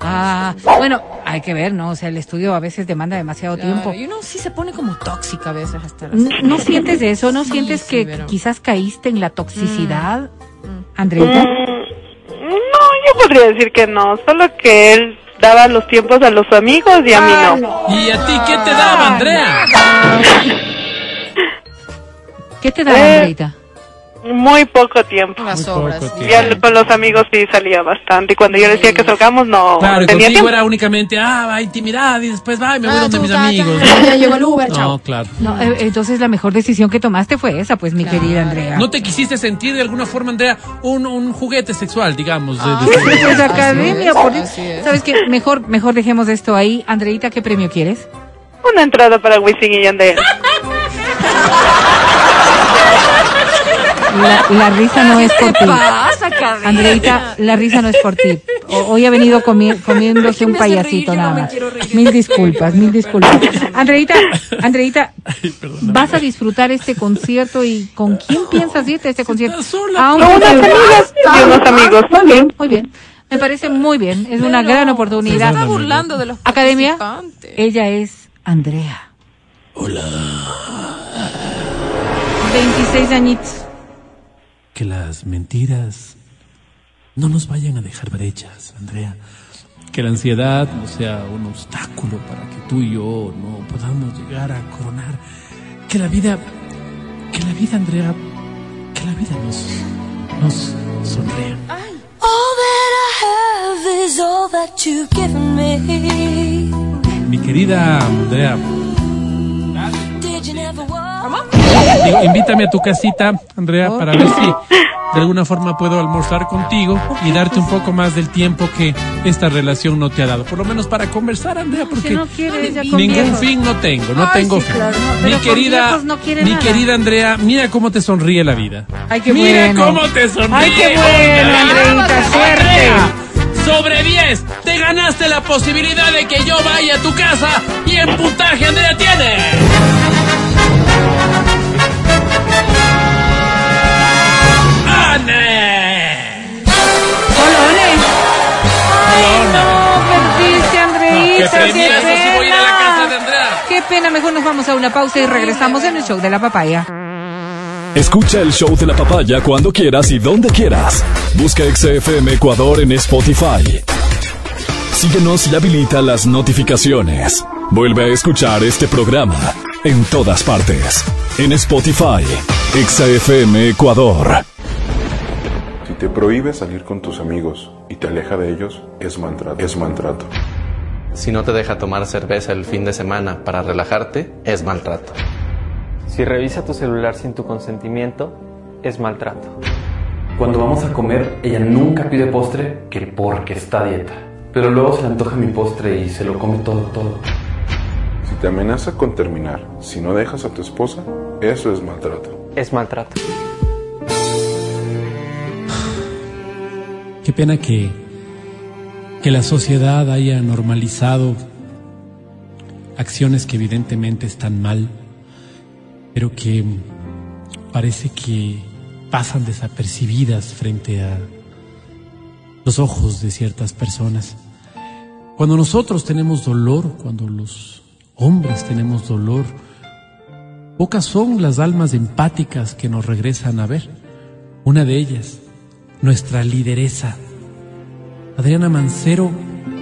Ah, bueno, hay que ver, ¿no? O sea, el estudio a veces demanda demasiado tiempo. Y uno sí se pone como tóxica a veces hasta las... ¿No, no sientes eso? ¿No Sí, sientes sí, que quizás caíste en la toxicidad, Mm. Andreita? Mm, No, yo podría decir que no, solo que él daba los tiempos a los amigos y a mí no. ¿Y a ti qué te daba, Andrea? ¿Qué te daba, Eh, Andreita? Muy poco tiempo. Las Muy obras. poco Ya con los amigos sí salía bastante. Y cuando yo decía que salgamos, no Claro, y tenía contigo tiempo. era únicamente, ah, va, intimidad, y después va, y me voy Ah, donde mis ya, amigos. ya, ya llegó el Uber, chao. No, claro. No, eh, entonces la mejor decisión que tomaste fue esa, pues, mi querida Andrea. ¿No te quisiste sentir de alguna forma, Andrea, un, un juguete sexual, digamos? de- Ah. de- Pues academia, por es. ¿Sabes qué? Mejor, mejor dejemos esto ahí. Andreita, ¿qué premio quieres? Una entrada para Wisin y Yandel. La, la risa no es por ¿Qué ti. Andreita, la risa no es por ti. Hoy ha venido comi- comiéndose un reír, payasito nada más. Mil disculpas, mil disculpas. Andreita, Andreita, Ay. ¿vas a disfrutar este concierto y con quién piensas irte a este concierto? te- amigas y unos amigos. Muy bien, muy bien. Me parece muy bien. Es una gran oportunidad. Está burlando de los Academia, ella es Andrea. Hola. 26 añitos. Que las mentiras no nos vayan a dejar brechas, Andrea. Que la ansiedad no sea un obstáculo para que tú y yo no podamos llegar a coronar. Que la vida, que la vida, Andrea, que la vida nos, nos sonría. All that I have is all that you've given me. Mi querida Andrea, digo, invítame a tu casita, Andrea, para ver si de alguna forma puedo almorzar contigo y darte un poco más del tiempo que esta relación no te ha dado. Por lo menos para conversar, Andrea, porque no quiere ella con ningún viejos. fin no tengo, no Ay, tengo sí, fin. claro, no, mi querida, no mi nada. querida Andrea, mira cómo te sonríe la vida. Ay, qué mira bueno. cómo te sonríe. Ay, qué bueno, Andreita, suerte. Andrea, Sobre 10, te ganaste la posibilidad de que yo vaya a tu casa y en puntaje Andrea tiene. ¡Ane! Colones. Ay, no, perdiste, Andreita. No, qué qué premiazo, sí voy a ir a la casa de Andrea. Qué pena, mejor nos vamos a una pausa y regresamos en el show de la papaya. Escucha el show de la papaya cuando quieras y donde quieras. Busca XFM Ecuador en Spotify. Síguenos y habilita las notificaciones. Vuelve a escuchar este programa en todas partes. En Spotify, XFM Ecuador. Si te prohíbe salir con tus amigos y te aleja de ellos, es maltrato. Es maltrato. Si no te deja tomar cerveza el fin de semana para relajarte, es maltrato. Si revisa tu celular sin tu consentimiento, es maltrato. Cuando vamos a comer, ella nunca pide postre que porque está a dieta. Pero luego se le antoja mi postre y se lo come todo, todo. Si te amenaza con terminar, si no dejas a tu esposa, eso es maltrato. Es maltrato. Qué pena que, que la sociedad haya normalizado acciones que evidentemente están mal, pero que parece que pasan desapercibidas frente a los ojos de ciertas personas. Cuando nosotros tenemos dolor, cuando los hombres tenemos dolor, pocas son las almas empáticas que nos regresan a ver. Una de ellas, nuestra lideresa, Adriana Mancero,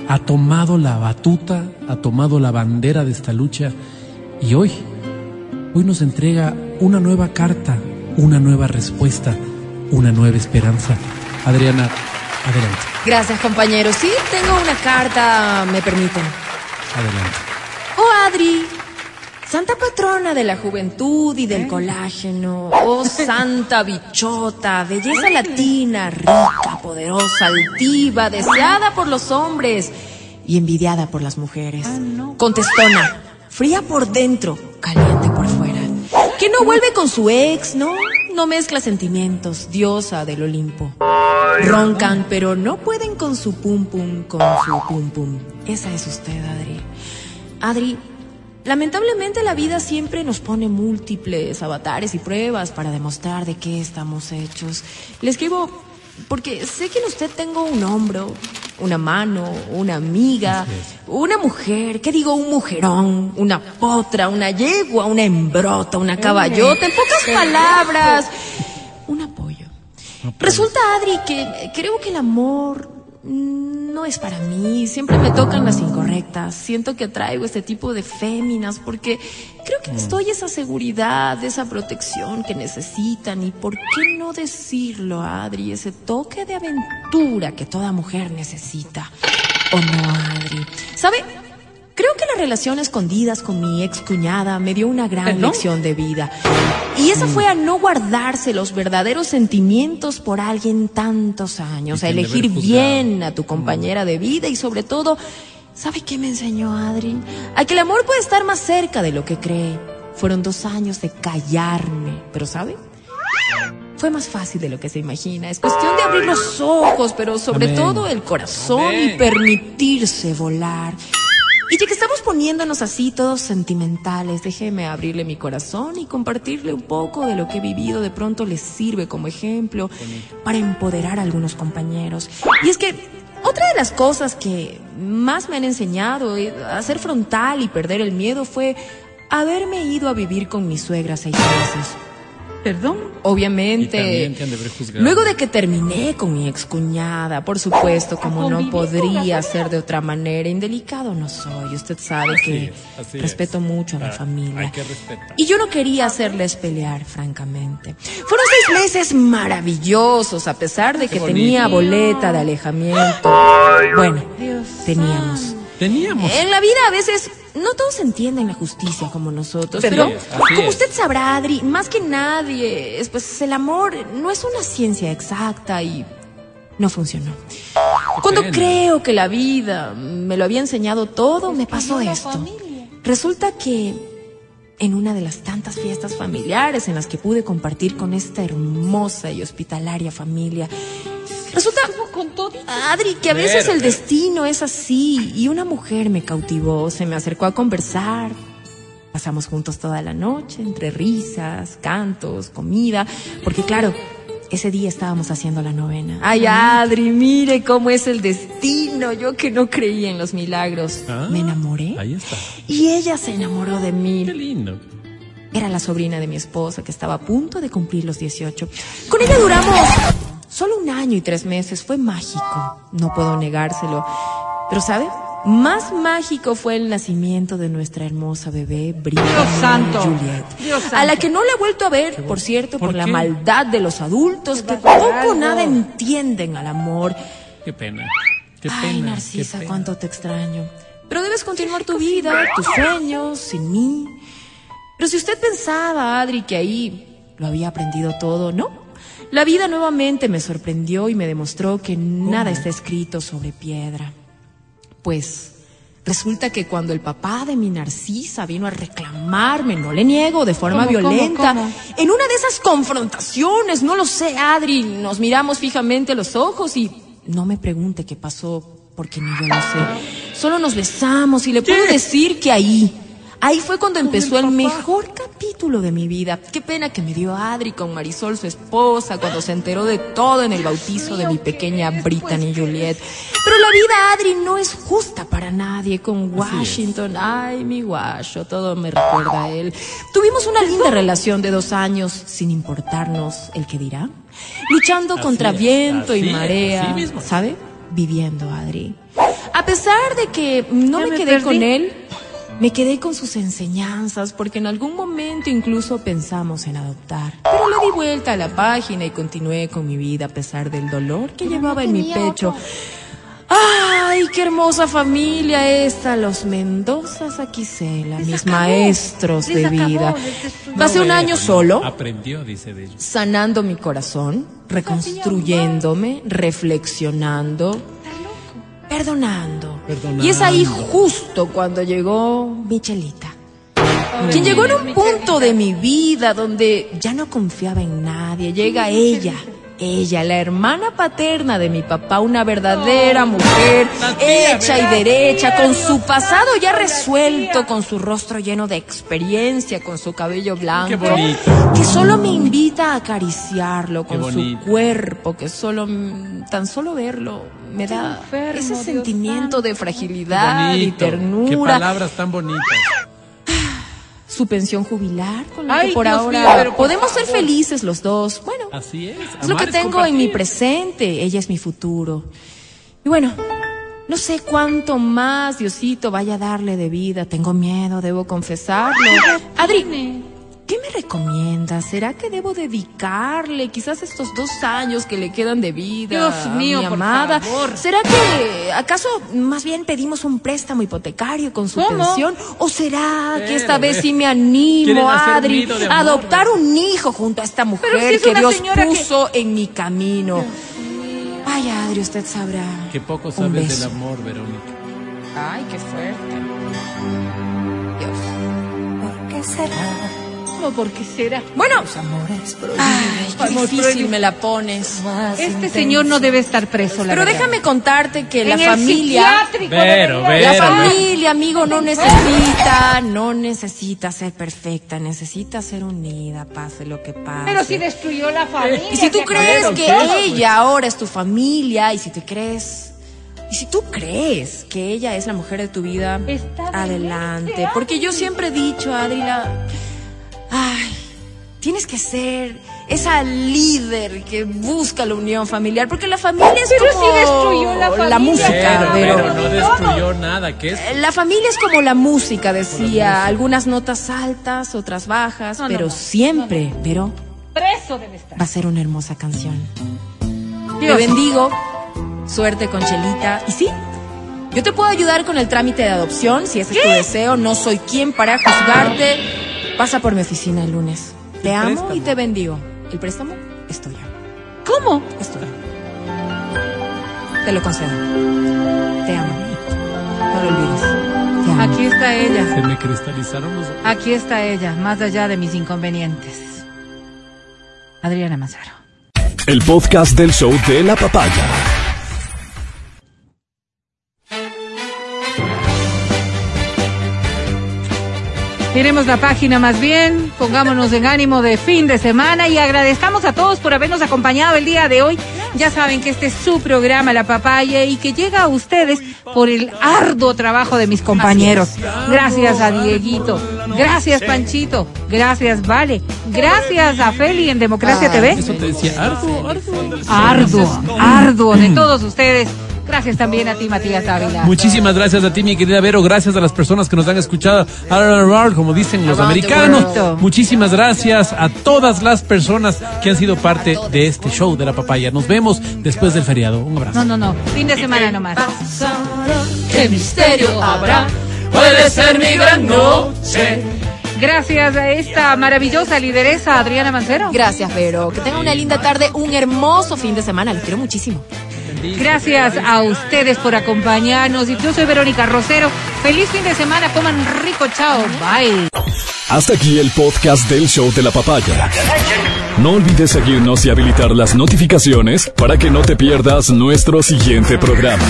ha tomado la batuta, ha tomado la bandera de esta lucha y hoy, hoy nos entrega una nueva carta, una nueva respuesta, una nueva esperanza. Adriana, adelante, Gracias, compañeros. Sí, tengo una carta, me permiten. adelante. Oh, Adri, santa patrona de la juventud y del colágeno. Oh, santa bichota, belleza latina, rica, poderosa, altiva, deseada por los hombres y envidiada por las mujeres. Contestona, fría por dentro, caliente por fuera. Que no vuelve con su ex, ¿no? No mezcla sentimientos, diosa del Olimpo. Roncan, pero no pueden con su pum pum, con su pum pum. Esa es usted, Adri. Adri, lamentablemente la vida siempre nos pone múltiples avatares y pruebas para demostrar de qué estamos hechos. Le escribo porque sé que en usted tengo un hombro, una mano, una amiga, una mujer, ¿qué digo? Un mujerón, una potra, una yegua, una embrota, una caballota, en pocas palabras, un apoyo. Resulta, Adri, que creo que el amor no es para mí. Siempre me tocan las incorrectas. Siento que atraigo este tipo de féminas porque creo que les doy esa seguridad, esa protección que necesitan. ¿Y por qué no decirlo, Adri? Ese toque de aventura que toda mujer necesita. ¿O no, Adri? ¿Sabe? Creo que la relación a escondidas con mi ex cuñada me dio una gran ¿No? lección de vida. Y esa fue a no guardarse los verdaderos sentimientos por alguien tantos años, Y a elegir bien a tu compañera de vida y sobre todo, ¿sabe qué me enseñó Adri? A que el amor puede estar más cerca de lo que cree. Fueron dos años de callarme, pero ¿sabe? Fue más fácil de lo que se imagina. Es cuestión de abrir los ojos, pero sobre Amén. todo el corazón y permitirse volar. Y ya que estamos poniéndonos así todos sentimentales, déjeme abrirle mi corazón y compartirle un poco de lo que he vivido. De pronto les sirve como ejemplo para empoderar a algunos compañeros. Y es que otra de las cosas que más me han enseñado eh, a ser frontal y perder el miedo fue haberme ido a vivir con mi suegra seis meses. Perdón. Y Obviamente. también te han de. Luego de que terminé con mi excuñada, por supuesto, como no podría ser de otra manera, indelicado no soy. Usted sabe Así que es, así es. respeto mucho a mi Ah, familia. Hay que respetar. Y yo no quería hacerles pelear, francamente. Fueron seis meses maravillosos, a pesar de Qué que bonito. tenía boleta de alejamiento. Bueno, teníamos. Teníamos. En la vida a veces no todos entienden la justicia como nosotros, pero como es. usted sabrá, Adri, más que nadie, es, pues el amor no es una ciencia exacta y no funcionó. Cuando pena. creo que la vida me lo había enseñado todo, me pasó esto. Resulta que en una de las tantas fiestas familiares en las que pude compartir con esta hermosa y hospitalaria familia, resulta, Adri, que a veces el destino es así y una mujer me cautivó, se me acercó a conversar. Pasamos juntos toda la noche, entre risas, cantos, comida, porque claro, ese día estábamos haciendo la novena. Ay, Adri, mire cómo es el destino. Yo que no creía en los milagros. Ah, Me enamoré Ahí está. y ella se enamoró de mí. Qué lindo. Era la sobrina de mi esposa que estaba a punto de cumplir los 18. Con ella duramos solo un año y tres meses. Fue mágico, no puedo negárselo. Pero ¿sabe? Más mágico fue el nacimiento de nuestra hermosa bebé, Brittany Dios santo. Juliet. Dios A la santo. que no la he vuelto a ver, por cierto, por, ¿Por la maldad de los adultos que poco o nada entienden al amor. Qué pena. Qué pena. Ay, qué Narcisa, pena. cuánto te extraño. Pero debes continuar tu vida, tus sueños, sin mí. Pero si usted pensaba, Adri, que ahí lo había aprendido todo, ¿no? La vida nuevamente me sorprendió y me demostró que nada está escrito sobre piedra. Pues resulta que cuando el papá de mi Narcisa vino a reclamarme, no le niego, de forma ¿Cómo, cómo, violenta, cómo? en una de esas confrontaciones, no lo sé, Adri, nos miramos fijamente a los ojos y no me pregunte qué pasó, porque ni yo lo sé. Solo nos besamos y le puedo decir que ahí, ahí fue cuando empezó el mejor capítulo de mi vida. Qué pena que me dio Adri con Marisol, su esposa, cuando se enteró de todo en el bautizo de mi pequeña Brittany Juliet. Pero la vida, Adri, no es justa para nadie. Con Washington, ay, mi guacho, todo me recuerda a él. Tuvimos una linda relación de dos años, sin importarnos el que dirá. Luchando Así contra es, viento y marea. ¿sabe? Viviendo, Adri. A pesar de que no me me quedé perdí. con él, me quedé con sus enseñanzas porque en algún momento incluso pensamos en adoptar. Pero le di vuelta a la página y continué con mi vida a pesar del dolor que llevaba en mi pecho. ¡Ay, qué hermosa familia esta! Los Mendozas Aquisela, mis maestros de vida. Pasé un No, año solo Aprendió, dice de ellos. sanando mi corazón, reconstruyéndome, reflexionando, perdonando. Perdonando. Y es ahí justo cuando llegó Michelita. Quien llegó en un punto de mi vida donde ya no confiaba en nadie. Llega ella, ella, la hermana paterna de mi papá, una verdadera mujer, hecha y derecha, con su pasado ya resuelto, con su rostro lleno de experiencia, con su cabello blanco, que solo me invita a acariciarlo con su cuerpo, que solo, tan solo verlo me da enfermo, ese Dios sentimiento de fragilidad y bonito. Qué ternura. palabras tan bonitas. Su pensión jubilar con la Ay, que por Dios ahora mío, pero por podemos ser felices los dos. Bueno, Así es. es lo que tengo en mi presente. Ella es mi futuro. Y bueno, no sé cuánto más Diosito vaya a darle de vida. Tengo miedo, debo confesarlo. Adri, ¿qué me recomiendas? ¿Será que debo dedicarle quizás estos dos años que le quedan de vida Dios mío, a mi por favor. ¿Será que acaso más bien pedimos un préstamo hipotecario con su ¿Cómo? pensión? ¿O será que esta vez sí me animo, Adri, a adoptar un hijo junto a esta mujer Pero si es que Dios que- puso en mi camino? Ay, Adri, usted sabrá. Que poco Un sabes beso. del amor, Verónica. Ay, qué fuerte. Dios. ¿Por qué será? No, ¿por qué será? Bueno, Amores ay, qué difícil prohibido. me la pones. más Este señor no debe estar preso, la Pero verdad. déjame contarte que la En familia... debería Vero. La familia, amigo, no necesita, no necesita ser perfecta, necesita ser unida, pase lo que pase. Pero si destruyó la familia. Y si tú ¿qué crees Pero, que ella ahora es tu familia, y si te crees, y si tú crees que ella es la mujer de tu vida, Está adelante. Porque yo siempre he dicho, Adri, la... Ay, tienes que ser esa líder que busca la unión familiar, porque la familia es Pero como sí destruyó la familia, música, pero, pero, no destruyó nada, ¿qué es? la familia es como la música, decía, algunas notas altas, otras bajas, No, pero no. siempre, pero Preso debe estar. va a ser una hermosa canción. Dios. Te bendigo, suerte con Chelita, y sí. Yo te puedo ayudar con el trámite de adopción, si ese es tu deseo. No soy quien para juzgarte. Pasa por mi oficina el lunes. Te amo préstamo. y te bendigo. ¿El préstamo? Es tuyo. ¿Cómo? Es tuyo. Te lo concedo. Te amo. No lo olvides. Te amo. Aquí está ella. Se me cristalizaron los Aquí está ella, más allá de mis inconvenientes. Adriana Mazaro. El podcast del show de la papaya. Miremos la página más bien, pongámonos en ánimo de fin de semana y agradezcamos a todos por habernos acompañado el día de hoy. Ya saben que este es su programa La Papaya y que llega a ustedes por el arduo trabajo de mis compañeros. Gracias a Dieguito, gracias Panchito, gracias Vale, gracias a Feli en Democracia TV. Eso te decía, arduo, arduo. Arduo, arduo de todos ustedes. Gracias también a ti, Matías Ávila. Muchísimas gracias a ti, mi querida Vero. Gracias a las personas que nos han escuchado. Como dicen los americanos. Muchísimas gracias a todas las personas que han sido parte de este show de la papaya. Nos vemos después del feriado. Un abrazo. No, no, no, fin de semana nomás. ¿Qué misterio habrá? Puede ser mi gran noche. Gracias a esta maravillosa lideresa Adriana Mancero. Gracias, Vero. Que tengan una linda tarde, un hermoso fin de semana. Los quiero muchísimo. Gracias a ustedes por acompañarnos. Y yo soy Verónica Rosero. Feliz fin de semana. Coman rico. Chao. Bye. Hasta aquí el podcast del show de la papaya. No olvides seguirnos y habilitar las notificaciones para que no te pierdas nuestro siguiente programa.